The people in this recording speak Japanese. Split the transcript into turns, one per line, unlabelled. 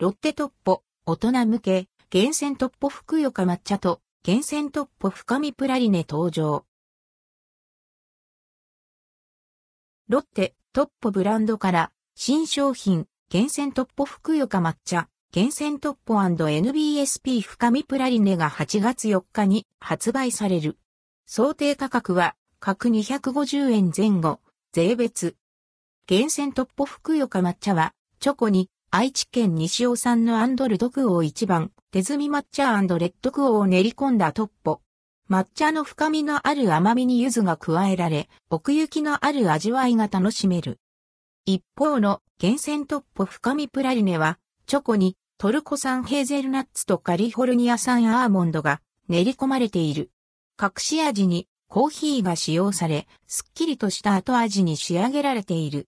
ロッテトッポ、大人向け、厳選トッポふくよか抹茶と、厳選トッポ深みプラリネ登場。ロッテ、トッポブランドから、新商品、厳選トッポふくよか抹茶、厳選トッポ &NBSP 深みプラリネが8月4日に発売される。想定価格は、各250円前後、税別。厳選トッポふくよか抹茶は、チョコに愛知県西尾産のアンドルドクオー一番、手摘み抹茶レッドクオーを練り込んだトッポ。抹茶の深みのある甘みに柚子が加えられ、奥行きのある味わいが楽しめる。一方の厳選トッポ深みプラリネは、チョコにトルコ産ヘーゼルナッツとカリフォルニア産アーモンドが練り込まれている。隠し味にコーヒーが使用され、すっきりとした後味に仕上げられている。